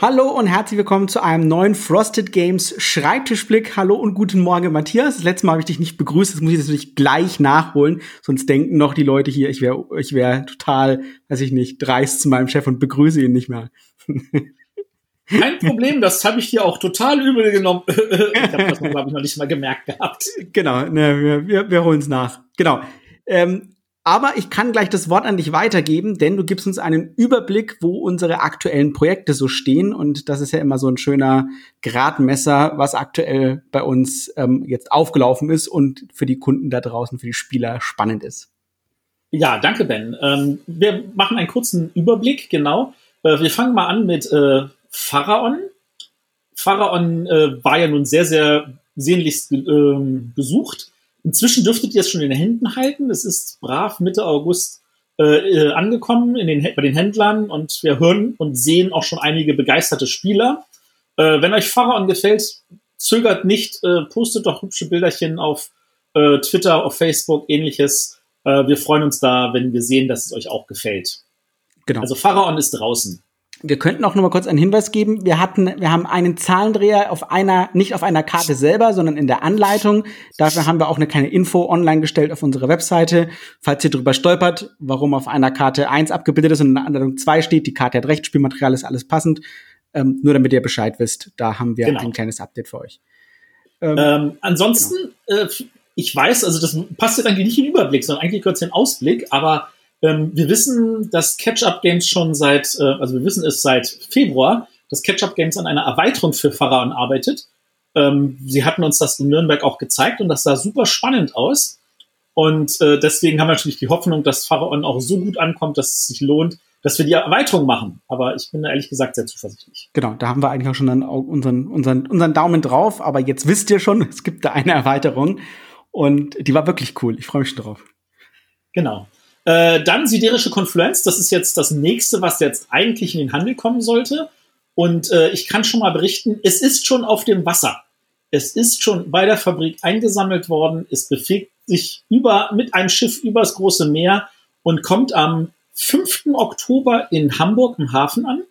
Hallo und herzlich willkommen zu einem neuen Frosted Games Schreibtischblick. Hallo und guten Morgen, Matthias. Das letzte Mal habe ich dich nicht begrüßt, das muss ich natürlich gleich nachholen, sonst denken noch die Leute hier, ich wäre ich wär total, weiß ich nicht, dreist zu meinem Chef und begrüße ihn nicht mehr. Kein Problem, das habe ich dir auch total übel genommen. ich habe das, glaube ich, noch nicht mal gemerkt gehabt. Genau, ne, wir, wir, wir holen es nach. Genau. Ähm, aber ich kann gleich das Wort an dich weitergeben, denn du gibst uns einen Überblick, wo unsere aktuellen Projekte so stehen. Und das ist ja immer so ein schöner Gradmesser, was aktuell bei uns ähm, jetzt aufgelaufen ist und für die Kunden da draußen, für die Spieler spannend ist. Ja, danke, Ben. Ähm, wir machen einen kurzen Überblick, genau. Äh, wir fangen mal an mit äh, Pharaon. Pharaon äh, war ja nun sehr, sehr sehnlichst äh, gesucht Inzwischen dürftet ihr es schon in den Händen halten. Es ist brav Mitte August äh, äh, angekommen in den, bei den Händlern und wir hören und sehen auch schon einige begeisterte Spieler. Äh, wenn euch Pharaon gefällt, zögert nicht, äh, postet doch hübsche Bilderchen auf äh, Twitter, auf Facebook, ähnliches. Äh, wir freuen uns da, wenn wir sehen, dass es euch auch gefällt. Genau. Also Pharaon ist draußen. Wir könnten auch noch mal kurz einen Hinweis geben. Wir hatten, wir haben einen Zahlendreher auf einer, nicht auf einer Karte selber, sondern in der Anleitung. Dafür haben wir auch eine kleine Info online gestellt auf unserer Webseite. Falls ihr drüber stolpert, warum auf einer Karte 1 abgebildet ist und in der Anleitung 2 steht, die Karte hat recht, Spielmaterial ist alles passend. Ähm, nur damit ihr Bescheid wisst, da haben wir genau. ein kleines Update für euch. Ähm, ähm, ansonsten, genau. äh, ich weiß, also das passt jetzt eigentlich nicht in den Überblick, sondern eigentlich kurz in den Ausblick, aber ähm, wir wissen, dass Catch-up Games schon seit, äh, also wir wissen es seit Februar, dass Catch-up Games an einer Erweiterung für Pharaon arbeitet. Ähm, sie hatten uns das in Nürnberg auch gezeigt und das sah super spannend aus. Und äh, deswegen haben wir natürlich die Hoffnung, dass Pharaon auch so gut ankommt, dass es sich lohnt, dass wir die Erweiterung machen. Aber ich bin da ehrlich gesagt sehr zuversichtlich. Genau, da haben wir eigentlich auch schon unseren, unseren, unseren Daumen drauf. Aber jetzt wisst ihr schon, es gibt da eine Erweiterung. Und die war wirklich cool. Ich freue mich schon drauf. Genau. Äh, dann siderische Konfluenz, das ist jetzt das nächste, was jetzt eigentlich in den Handel kommen sollte. Und äh, ich kann schon mal berichten, es ist schon auf dem Wasser. Es ist schon bei der Fabrik eingesammelt worden. Es bewegt sich über, mit einem Schiff übers große Meer und kommt am 5. Oktober in Hamburg im Hafen an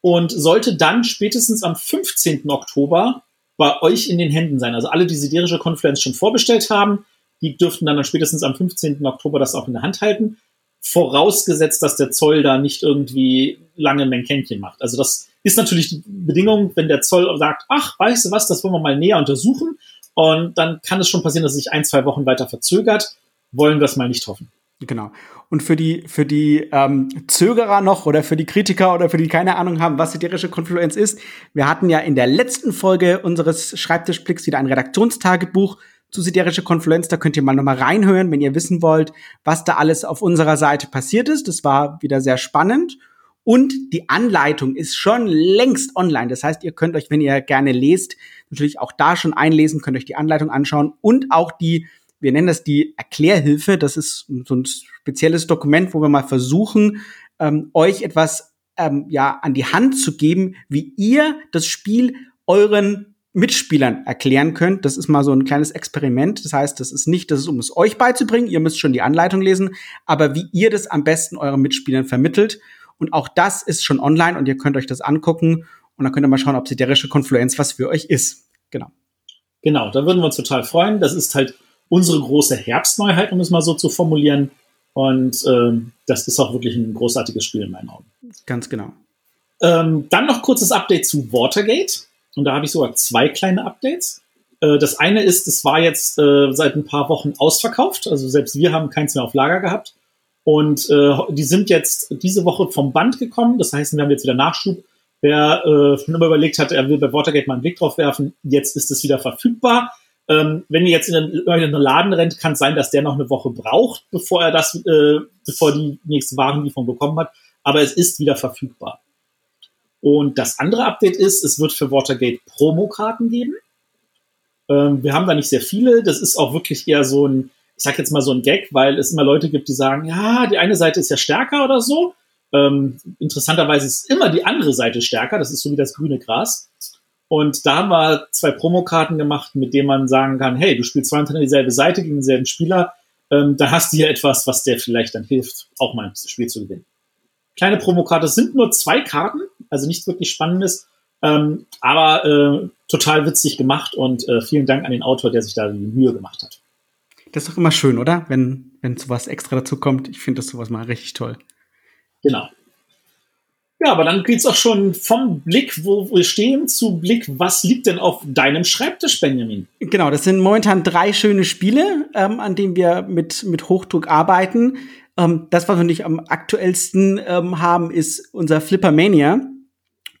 und sollte dann spätestens am 15. Oktober bei euch in den Händen sein. Also alle, die siderische Konfluenz schon vorbestellt haben, die dürften dann spätestens am 15. Oktober das auch in der Hand halten. Vorausgesetzt, dass der Zoll da nicht irgendwie lange Mänkennchen macht. Also das ist natürlich die Bedingung, wenn der Zoll sagt, ach, weißt du was, das wollen wir mal näher untersuchen. Und dann kann es schon passieren, dass es sich ein, zwei Wochen weiter verzögert. Wollen wir es mal nicht hoffen. Genau. Und für die, für die ähm, Zögerer noch oder für die Kritiker oder für die keine Ahnung haben, was siderische Konfluenz ist, wir hatten ja in der letzten Folge unseres Schreibtischblicks wieder ein Redaktionstagebuch zu Siderische Konfluenz. Da könnt ihr mal nochmal reinhören, wenn ihr wissen wollt, was da alles auf unserer Seite passiert ist. Das war wieder sehr spannend. Und die Anleitung ist schon längst online. Das heißt, ihr könnt euch, wenn ihr gerne lest, natürlich auch da schon einlesen, könnt euch die Anleitung anschauen und auch die, wir nennen das die Erklärhilfe. Das ist so ein spezielles Dokument, wo wir mal versuchen, ähm, euch etwas ähm, ja an die Hand zu geben, wie ihr das Spiel euren Mitspielern erklären könnt. Das ist mal so ein kleines Experiment. Das heißt, das ist nicht, das ist, um es euch beizubringen. Ihr müsst schon die Anleitung lesen, aber wie ihr das am besten euren Mitspielern vermittelt. Und auch das ist schon online und ihr könnt euch das angucken und dann könnt ihr mal schauen, ob siderische Konfluenz was für euch ist. Genau. Genau, da würden wir uns total freuen. Das ist halt unsere große Herbstneuheit, um es mal so zu formulieren. Und ähm, das ist auch wirklich ein großartiges Spiel in meinen Augen. Ganz genau. Ähm, dann noch kurzes Update zu Watergate. Und da habe ich sogar zwei kleine Updates. Äh, das eine ist, es war jetzt äh, seit ein paar Wochen ausverkauft. Also selbst wir haben keins mehr auf Lager gehabt. Und äh, die sind jetzt diese Woche vom Band gekommen. Das heißt, wir haben jetzt wieder Nachschub. Wer schon immer überlegt hat, er will bei Watergate mal einen Blick drauf werfen, jetzt ist es wieder verfügbar. Ähm, wenn ihr jetzt in einen, in einen Laden rennt, kann es sein, dass der noch eine Woche braucht, bevor er das, bevor die nächste Warenlieferung bekommen hat. Aber es ist wieder verfügbar. Und das andere Update ist, es wird für Watergate Promokarten geben. Ähm, wir haben da nicht sehr viele. Das ist auch wirklich eher so ein, ich sag jetzt mal so ein Gag, weil es immer Leute gibt, die sagen, ja, die eine Seite ist ja stärker oder so. Ähm, interessanterweise ist immer die andere Seite stärker. Das ist so wie das grüne Gras. Und da haben wir zwei Promokarten gemacht, mit denen man sagen kann, hey, du spielst hinter dieselbe Seite gegen denselben Spieler, ähm, da hast du hier etwas, was dir vielleicht dann hilft, auch mal das Spiel zu gewinnen. Kleine Promokarte. Es sind nur zwei Karten, also nichts wirklich Spannendes, ähm, aber äh, total witzig gemacht und äh, vielen Dank an den Autor, der sich da die Mühe gemacht hat. Das ist doch immer schön, oder? Wenn, wenn sowas extra dazu kommt. Ich finde das sowas mal richtig toll. Genau. Ja, aber dann geht's auch schon vom Blick, wo wir stehen, zu Blick, was liegt denn auf deinem Schreibtisch, Benjamin? Genau, das sind momentan drei schöne Spiele, ähm, an denen wir mit, mit Hochdruck arbeiten. Ähm, das, was wir nicht am aktuellsten ähm, haben, ist unser Flippermania.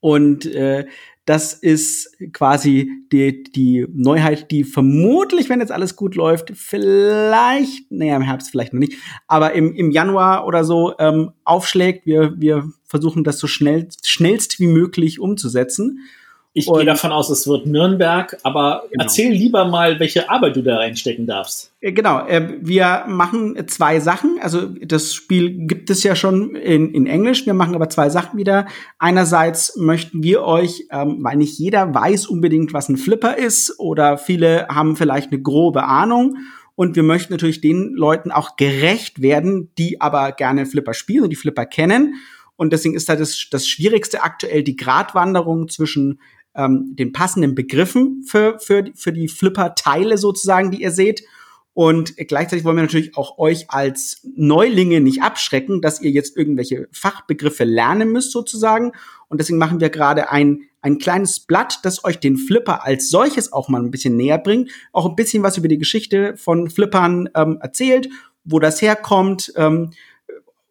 Und äh, das ist quasi die, die Neuheit, die vermutlich, wenn jetzt alles gut läuft, vielleicht, naja, im Herbst vielleicht noch nicht, aber im, im Januar oder so ähm, aufschlägt. Wir, wir versuchen das so schnell, schnellst wie möglich umzusetzen. Ich gehe davon aus, es wird Nürnberg, aber genau. erzähl lieber mal, welche Arbeit du da reinstecken darfst. Äh, genau, äh, wir machen zwei Sachen. Also das Spiel gibt es ja schon in, in Englisch. Wir machen aber zwei Sachen wieder. Einerseits möchten wir euch, ähm, weil nicht jeder weiß unbedingt, was ein Flipper ist oder viele haben vielleicht eine grobe Ahnung. Und wir möchten natürlich den Leuten auch gerecht werden, die aber gerne Flipper spielen und die Flipper kennen. Und deswegen ist da das, das Schwierigste aktuell die Gratwanderung zwischen ähm, den passenden Begriffen für, für, für die Flipper-Teile sozusagen, die ihr seht. Und gleichzeitig wollen wir natürlich auch euch als Neulinge nicht abschrecken, dass ihr jetzt irgendwelche Fachbegriffe lernen müsst sozusagen. Und deswegen machen wir gerade ein, ein kleines Blatt, das euch den Flipper als solches auch mal ein bisschen näher bringt. Auch ein bisschen was über die Geschichte von Flippern ähm, erzählt, wo das herkommt, ähm,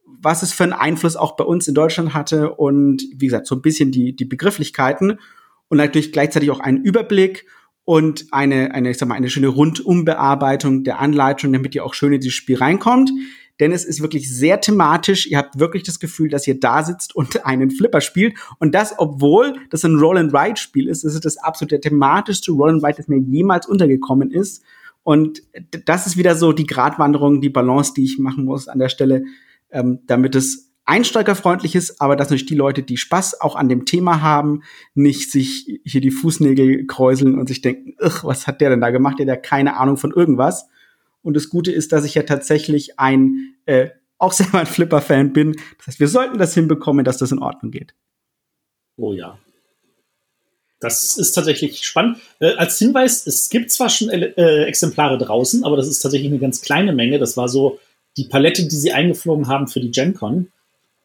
was es für einen Einfluss auch bei uns in Deutschland hatte und wie gesagt, so ein bisschen die, die Begrifflichkeiten und natürlich gleichzeitig auch einen Überblick und eine, eine, ich sag mal, eine schöne Rundumbearbeitung der Anleitung, damit ihr auch schön in dieses Spiel reinkommt. Denn es ist wirklich sehr thematisch. Ihr habt wirklich das Gefühl, dass ihr da sitzt und einen Flipper spielt. Und das, obwohl das ein Roll-and-Ride-Spiel ist, das ist das absolute thematischste Roll-and-Ride, das mir jemals untergekommen ist. Und das ist wieder so die Gratwanderung, die Balance, die ich machen muss an der Stelle, ähm, damit es einsteigerfreundlich ist, aber dass natürlich die Leute, die Spaß auch an dem Thema haben, nicht sich hier die Fußnägel kräuseln und sich denken, was hat der denn da gemacht? Der hat ja keine Ahnung von irgendwas. Und das Gute ist, dass ich ja tatsächlich ein äh, auch selber ein Flipper-Fan bin. Das heißt, wir sollten das hinbekommen, dass das in Ordnung geht. Oh ja. Das ist tatsächlich spannend. Äh, als Hinweis, es gibt zwar schon äh, Exemplare draußen, aber das ist tatsächlich eine ganz kleine Menge. Das war so die Palette, die sie eingeflogen haben für die GenCon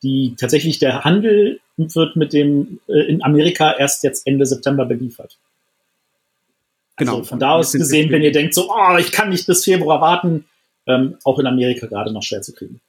die tatsächlich der Handel wird mit dem äh, in Amerika erst jetzt Ende September beliefert. Genau. Also von da aus gesehen, wenn ihr denkt so, oh, ich kann nicht bis Februar warten, ähm, auch in Amerika gerade noch schwer zu kriegen.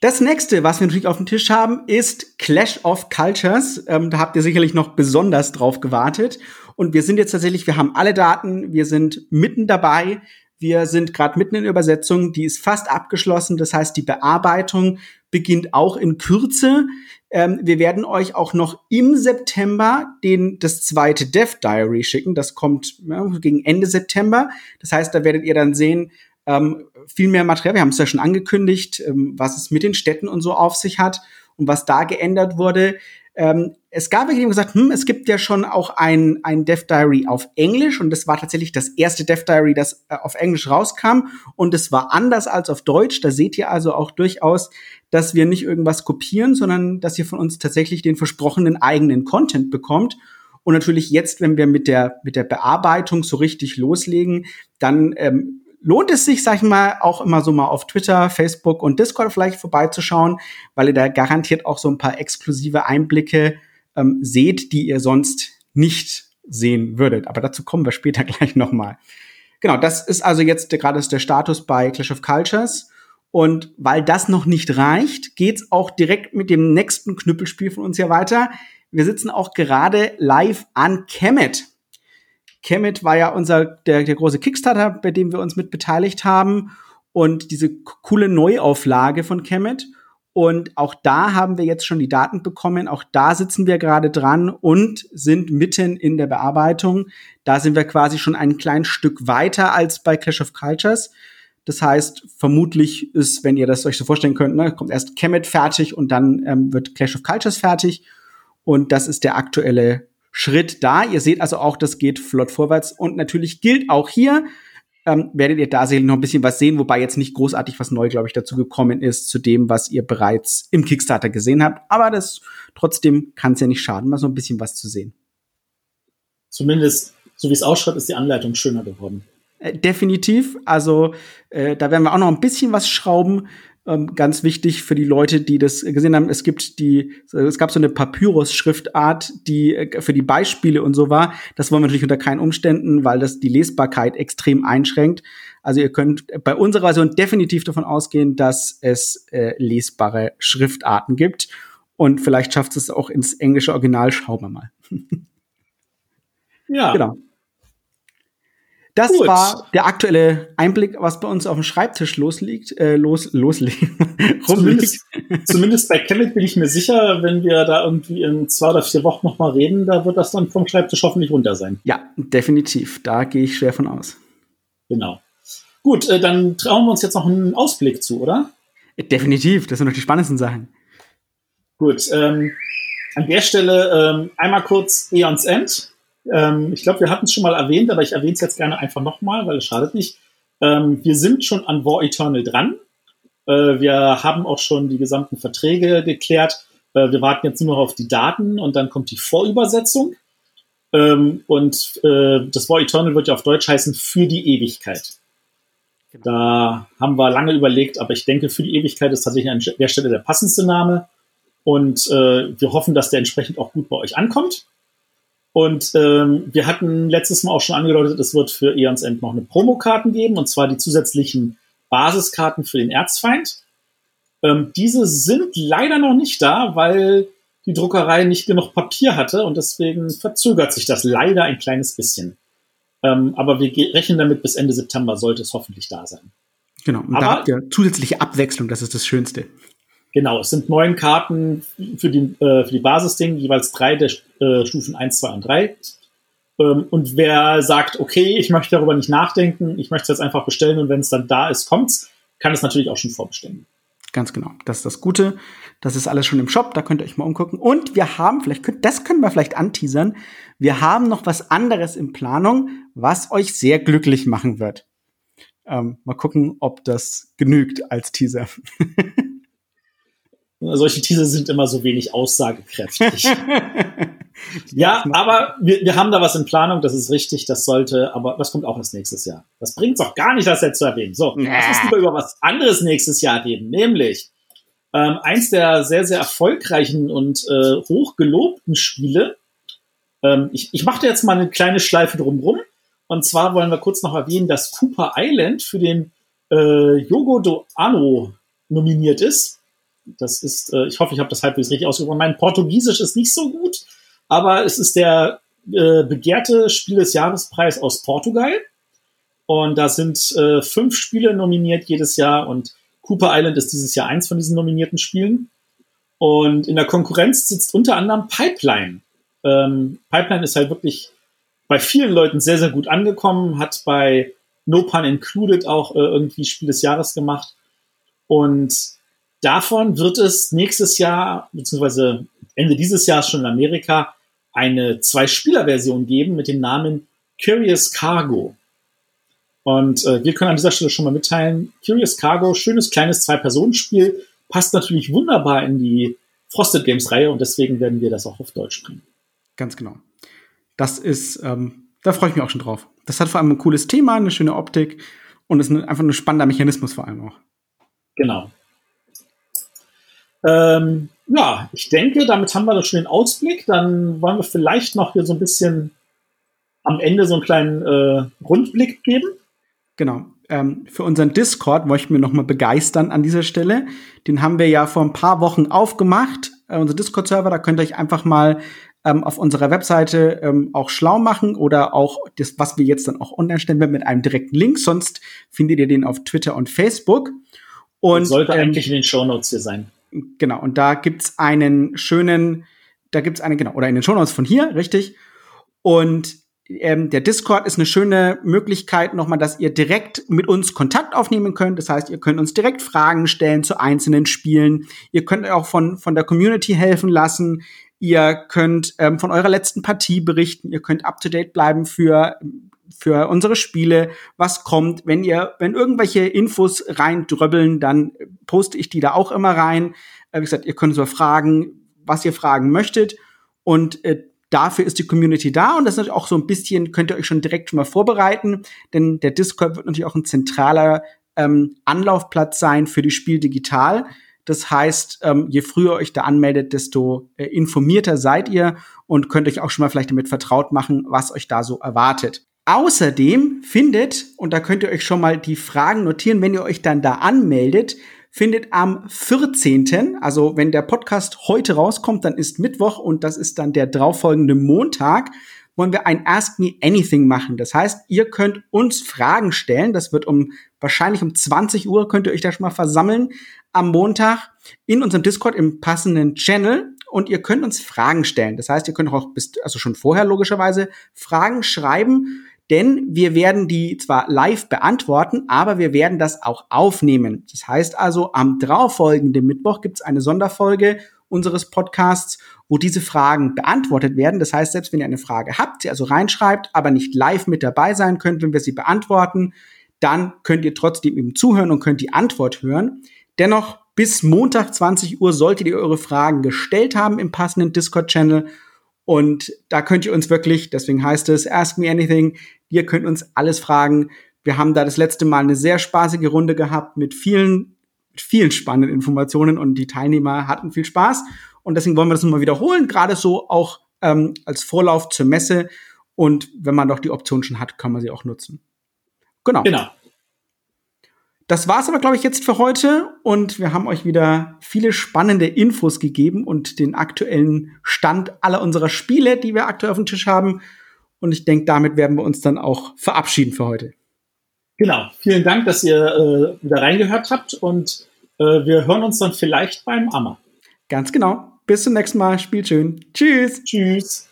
Das nächste, was wir natürlich auf dem Tisch haben, ist Clash of Cultures. Ähm, da habt ihr sicherlich noch besonders drauf gewartet. Und wir sind jetzt tatsächlich, wir haben alle Daten, wir sind mitten dabei. Wir sind gerade mitten in Übersetzung, die ist fast abgeschlossen. Das heißt, die Bearbeitung beginnt auch in Kürze. Ähm, wir werden euch auch noch im September den, das zweite Dev Diary schicken. Das kommt ja, gegen Ende September. Das heißt, da werdet ihr dann sehen, ähm, viel mehr Material. Wir haben es ja schon angekündigt, ähm, was es mit den Städten und so auf sich hat und was da geändert wurde. Ähm, es gab die gesagt, hm, es gibt ja schon auch ein, ein Dev Diary auf Englisch und das war tatsächlich das erste Dev Diary, das äh, auf Englisch rauskam und es war anders als auf Deutsch. Da seht ihr also auch durchaus, dass wir nicht irgendwas kopieren, sondern dass ihr von uns tatsächlich den versprochenen eigenen Content bekommt. Und natürlich jetzt, wenn wir mit der, mit der Bearbeitung so richtig loslegen, dann ähm, lohnt es sich, sag ich mal, auch immer so mal auf Twitter, Facebook und Discord vielleicht vorbeizuschauen, weil ihr da garantiert auch so ein paar exklusive Einblicke ähm, seht, die ihr sonst nicht sehen würdet. Aber dazu kommen wir später gleich nochmal. Genau, das ist also jetzt gerade der Status bei Clash of Cultures. Und weil das noch nicht reicht, geht's auch direkt mit dem nächsten Knüppelspiel von uns hier weiter. Wir sitzen auch gerade live an Kemet. Kemet war ja unser, der, der große Kickstarter, bei dem wir uns mit beteiligt haben. Und diese coole Neuauflage von Kemet. Und auch da haben wir jetzt schon die Daten bekommen. Auch da sitzen wir gerade dran und sind mitten in der Bearbeitung. Da sind wir quasi schon ein kleines Stück weiter als bei Clash of Cultures. Das heißt, vermutlich ist, wenn ihr das euch so vorstellen könnt, ne, kommt erst Kemet fertig und dann ähm, wird Clash of Cultures fertig. Und das ist der aktuelle Schritt da. Ihr seht also auch, das geht flott vorwärts. Und natürlich gilt auch hier, ähm, werdet ihr da sicherlich noch ein bisschen was sehen, wobei jetzt nicht großartig was neu, glaube ich, dazu gekommen ist, zu dem, was ihr bereits im Kickstarter gesehen habt. Aber das trotzdem kann es ja nicht schaden, mal so ein bisschen was zu sehen. Zumindest, so wie es ausschaut, ist die Anleitung schöner geworden. Äh, definitiv. Also äh, da werden wir auch noch ein bisschen was schrauben. Ähm, ganz wichtig für die Leute, die das gesehen haben, es gibt die, es gab so eine Papyrus-Schriftart, die äh, für die Beispiele und so war. Das wollen wir natürlich unter keinen Umständen, weil das die Lesbarkeit extrem einschränkt. Also ihr könnt bei unserer Version definitiv davon ausgehen, dass es äh, lesbare Schriftarten gibt. Und vielleicht schafft es auch ins englische Original. Schauen wir mal. ja. Genau. Das Gut. war der aktuelle Einblick, was bei uns auf dem Schreibtisch losliegt, äh, los, losliegt, zumindest, zumindest bei Kemet bin ich mir sicher, wenn wir da irgendwie in zwei oder vier Wochen nochmal reden, da wird das dann vom Schreibtisch hoffentlich runter sein. Ja, definitiv. Da gehe ich schwer von aus. Genau. Gut, äh, dann trauen wir uns jetzt noch einen Ausblick zu, oder? Definitiv, das sind noch die spannendsten Sachen. Gut, ähm, an der Stelle ähm, einmal kurz Eons End. Ähm, ich glaube, wir hatten es schon mal erwähnt, aber ich erwähne es jetzt gerne einfach nochmal, weil es schadet nicht. Ähm, wir sind schon an War Eternal dran. Äh, wir haben auch schon die gesamten Verträge geklärt. Äh, wir warten jetzt nur noch auf die Daten und dann kommt die Vorübersetzung. Ähm, und äh, das War Eternal wird ja auf Deutsch heißen für die Ewigkeit. Genau. Da haben wir lange überlegt, aber ich denke, für die Ewigkeit ist tatsächlich an der Stelle der passendste Name. Und äh, wir hoffen, dass der entsprechend auch gut bei euch ankommt. Und ähm, wir hatten letztes Mal auch schon angedeutet, es wird für Eons End noch eine Promokarten geben, und zwar die zusätzlichen Basiskarten für den Erzfeind. Ähm, diese sind leider noch nicht da, weil die Druckerei nicht genug Papier hatte und deswegen verzögert sich das leider ein kleines bisschen. Ähm, aber wir rechnen damit, bis Ende September sollte es hoffentlich da sein. Genau, und aber, da habt ihr zusätzliche Abwechslung, das ist das Schönste. Genau, es sind neun Karten für die, äh, für die Basisding, jeweils drei der äh, Stufen 1, 2 und 3. Ähm, und wer sagt, okay, ich möchte darüber nicht nachdenken, ich möchte es jetzt einfach bestellen und wenn es dann da ist, kommt's, kann es natürlich auch schon vorbestellen. Ganz genau. Das ist das Gute. Das ist alles schon im Shop. Da könnt ihr euch mal umgucken. Und wir haben, vielleicht könnt, das können wir vielleicht anteasern. Wir haben noch was anderes in Planung, was euch sehr glücklich machen wird. Ähm, mal gucken, ob das genügt als Teaser. Solche Teaser sind immer so wenig aussagekräftig. ja, aber wir, wir haben da was in Planung, das ist richtig, das sollte, aber das kommt auch erst nächstes Jahr. Das bringt es auch gar nicht, das jetzt zu erwähnen. So, lass uns lieber über was anderes nächstes Jahr reden, nämlich ähm, eins der sehr, sehr erfolgreichen und äh, hochgelobten Spiele. Ähm, ich ich mache da jetzt mal eine kleine Schleife drumrum. Und zwar wollen wir kurz noch erwähnen, dass Cooper Island für den äh, Yogo do Ano nominiert ist. Das ist, äh, ich hoffe, ich habe das halbwegs richtig ausgesprochen. Mein Portugiesisch ist nicht so gut, aber es ist der äh, begehrte Spiel des Jahrespreis aus Portugal. Und da sind äh, fünf Spiele nominiert jedes Jahr und Cooper Island ist dieses Jahr eins von diesen nominierten Spielen. Und in der Konkurrenz sitzt unter anderem Pipeline. Ähm, Pipeline ist halt wirklich bei vielen Leuten sehr, sehr gut angekommen, hat bei No Pun Included auch äh, irgendwie Spiel des Jahres gemacht. Und Davon wird es nächstes Jahr, beziehungsweise Ende dieses Jahres schon in Amerika, eine Zwei-Spieler-Version geben mit dem Namen Curious Cargo. Und äh, wir können an dieser Stelle schon mal mitteilen, Curious Cargo, schönes kleines Zwei-Personen-Spiel, passt natürlich wunderbar in die Frosted Games-Reihe und deswegen werden wir das auch auf Deutsch bringen. Ganz genau. Das ist, ähm, da freue ich mich auch schon drauf. Das hat vor allem ein cooles Thema, eine schöne Optik und ist einfach ein spannender Mechanismus vor allem auch. Genau. Ähm, ja, ich denke, damit haben wir doch schon den Ausblick. Dann wollen wir vielleicht noch hier so ein bisschen am Ende so einen kleinen äh, Rundblick geben. Genau. Ähm, für unseren Discord möchten wir noch mal begeistern an dieser Stelle. Den haben wir ja vor ein paar Wochen aufgemacht. Äh, unser Discord-Server, da könnt ihr euch einfach mal ähm, auf unserer Webseite ähm, auch schlau machen oder auch das, was wir jetzt dann auch online stellen werden, mit einem direkten Link. Sonst findet ihr den auf Twitter und Facebook. Und sollte ähm, eigentlich in den Show Notes hier sein. Genau, und da gibt's einen schönen, da gibt's eine, genau, oder in den Shownotes von hier, richtig. Und ähm, der Discord ist eine schöne Möglichkeit nochmal, dass ihr direkt mit uns Kontakt aufnehmen könnt. Das heißt, ihr könnt uns direkt Fragen stellen zu einzelnen Spielen. Ihr könnt auch von, von der Community helfen lassen. Ihr könnt ähm, von eurer letzten Partie berichten. Ihr könnt up to date bleiben für für unsere Spiele, was kommt. Wenn ihr, wenn irgendwelche Infos reindröbbeln, dann poste ich die da auch immer rein. Äh, wie gesagt, ihr könnt so fragen, was ihr fragen möchtet. Und äh, dafür ist die Community da und das ist natürlich auch so ein bisschen, könnt ihr euch schon direkt schon mal vorbereiten, denn der Discord wird natürlich auch ein zentraler ähm, Anlaufplatz sein für die Spiel digital. Das heißt, ähm, je früher euch da anmeldet, desto äh, informierter seid ihr und könnt euch auch schon mal vielleicht damit vertraut machen, was euch da so erwartet. Außerdem findet, und da könnt ihr euch schon mal die Fragen notieren, wenn ihr euch dann da anmeldet, findet am 14., also wenn der Podcast heute rauskommt, dann ist Mittwoch und das ist dann der darauffolgende Montag, wollen wir ein Ask Me Anything machen. Das heißt, ihr könnt uns Fragen stellen. Das wird um wahrscheinlich um 20 Uhr könnt ihr euch da schon mal versammeln am Montag in unserem Discord im passenden Channel und ihr könnt uns Fragen stellen. Das heißt, ihr könnt auch bis, also schon vorher logischerweise Fragen schreiben, denn wir werden die zwar live beantworten, aber wir werden das auch aufnehmen. Das heißt also, am darauffolgenden Mittwoch gibt es eine Sonderfolge unseres Podcasts, wo diese Fragen beantwortet werden. Das heißt, selbst wenn ihr eine Frage habt, sie also reinschreibt, aber nicht live mit dabei sein könnt, wenn wir sie beantworten, dann könnt ihr trotzdem eben zuhören und könnt die Antwort hören. Dennoch, bis Montag 20 Uhr solltet ihr eure Fragen gestellt haben im passenden Discord-Channel. Und da könnt ihr uns wirklich, deswegen heißt es Ask Me Anything, ihr könnt uns alles fragen. Wir haben da das letzte Mal eine sehr spaßige Runde gehabt mit vielen, vielen spannenden Informationen und die Teilnehmer hatten viel Spaß. Und deswegen wollen wir das nochmal wiederholen, gerade so auch ähm, als Vorlauf zur Messe. Und wenn man doch die Option schon hat, kann man sie auch nutzen. Genau. Genau. Das war's aber, glaube ich, jetzt für heute und wir haben euch wieder viele spannende Infos gegeben und den aktuellen Stand aller unserer Spiele, die wir aktuell auf dem Tisch haben. Und ich denke, damit werden wir uns dann auch verabschieden für heute. Genau. Vielen Dank, dass ihr äh, wieder reingehört habt und äh, wir hören uns dann vielleicht beim Ammer. Ganz genau. Bis zum nächsten Mal. Spielt schön. Tschüss. Tschüss.